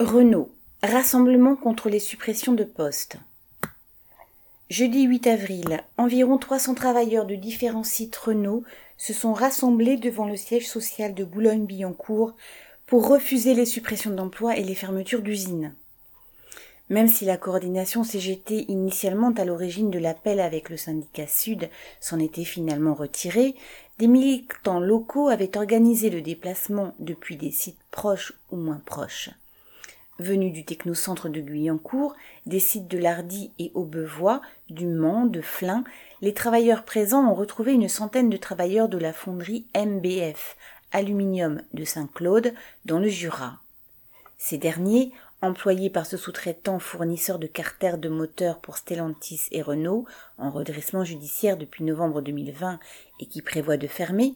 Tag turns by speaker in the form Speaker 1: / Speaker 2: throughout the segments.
Speaker 1: Renault. Rassemblement contre les suppressions de postes. Jeudi 8 avril, environ 300 travailleurs de différents sites Renault se sont rassemblés devant le siège social de Boulogne-Billancourt pour refuser les suppressions d'emplois et les fermetures d'usines. Même si la coordination CGT initialement à l'origine de l'appel avec le syndicat Sud s'en était finalement retirée, des militants locaux avaient organisé le déplacement depuis des sites proches ou moins proches. Venus du technocentre de Guyancourt, des sites de Lardy et Aubevoie, du Mans, de Flins, les travailleurs présents ont retrouvé une centaine de travailleurs de la fonderie MBF, aluminium de Saint-Claude, dans le Jura. Ces derniers, employés par ce sous-traitant fournisseur de carters de moteurs pour Stellantis et Renault, en redressement judiciaire depuis novembre 2020 et qui prévoit de fermer,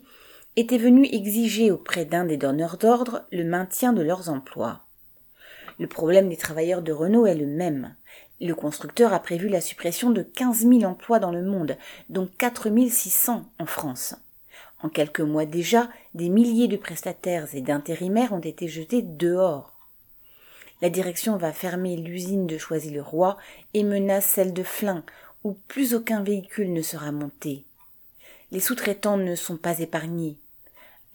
Speaker 1: étaient venus exiger auprès d'un des donneurs d'ordre le maintien de leurs emplois. Le problème des travailleurs de Renault est le même. Le constructeur a prévu la suppression de 15 000 emplois dans le monde, dont 4 600 en France. En quelques mois déjà, des milliers de prestataires et d'intérimaires ont été jetés dehors. La direction va fermer l'usine de Choisy-le-Roi et menace celle de Flins, où plus aucun véhicule ne sera monté. Les sous-traitants ne sont pas épargnés.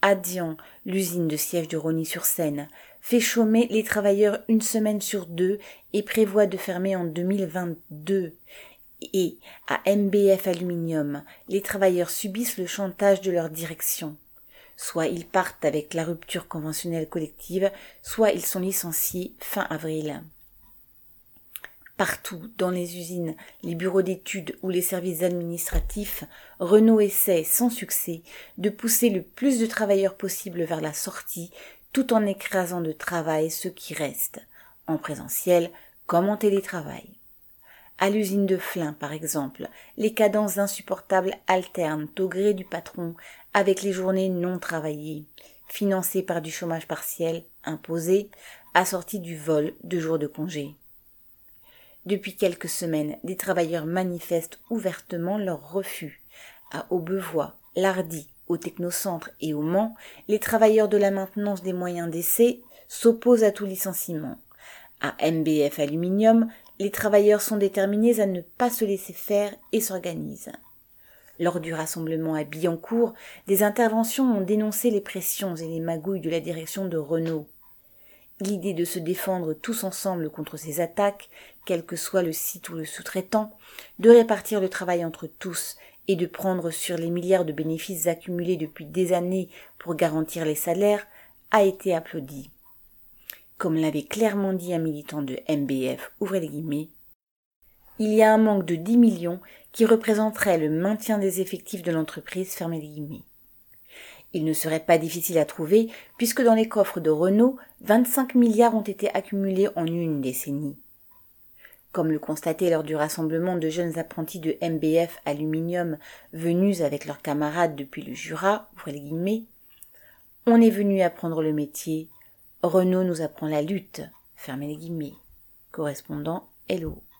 Speaker 1: Adian, l'usine de siège de Rony-sur-Seine, fait chômer les travailleurs une semaine sur deux et prévoit de fermer en 2022. Et à MBF Aluminium, les travailleurs subissent le chantage de leur direction. Soit ils partent avec la rupture conventionnelle collective, soit ils sont licenciés fin avril. Partout, dans les usines, les bureaux d'études ou les services administratifs, Renault essaie, sans succès, de pousser le plus de travailleurs possible vers la sortie, tout en écrasant de travail ceux qui restent, en présentiel comme en télétravail. À l'usine de Flins, par exemple, les cadences insupportables alternent au gré du patron avec les journées non travaillées, financées par du chômage partiel imposé, assorti du vol de jours de congé. Depuis quelques semaines, des travailleurs manifestent ouvertement leur refus. À Aubevoie, Lardy, au Technocentre et au Mans, les travailleurs de la maintenance des moyens d'essai s'opposent à tout licenciement. À MBF Aluminium, les travailleurs sont déterminés à ne pas se laisser faire et s'organisent. Lors du rassemblement à Billancourt, des interventions ont dénoncé les pressions et les magouilles de la direction de Renault. L'idée de se défendre tous ensemble contre ces attaques, quel que soit le site ou le sous-traitant, de répartir le travail entre tous et de prendre sur les milliards de bénéfices accumulés depuis des années pour garantir les salaires, a été applaudie. Comme l'avait clairement dit un militant de MBF, ouvrez les guillemets, il y a un manque de 10 millions qui représenterait le maintien des effectifs de l'entreprise, fermez les guillemets. Il ne serait pas difficile à trouver, puisque dans les coffres de Renault, 25 milliards ont été accumulés en une décennie. Comme le constatait lors du rassemblement de jeunes apprentis de MBF Aluminium venus avec leurs camarades depuis le Jura, les guillemets, on est venu apprendre le métier, Renault nous apprend la lutte, fermez les guillemets, correspondant Hello.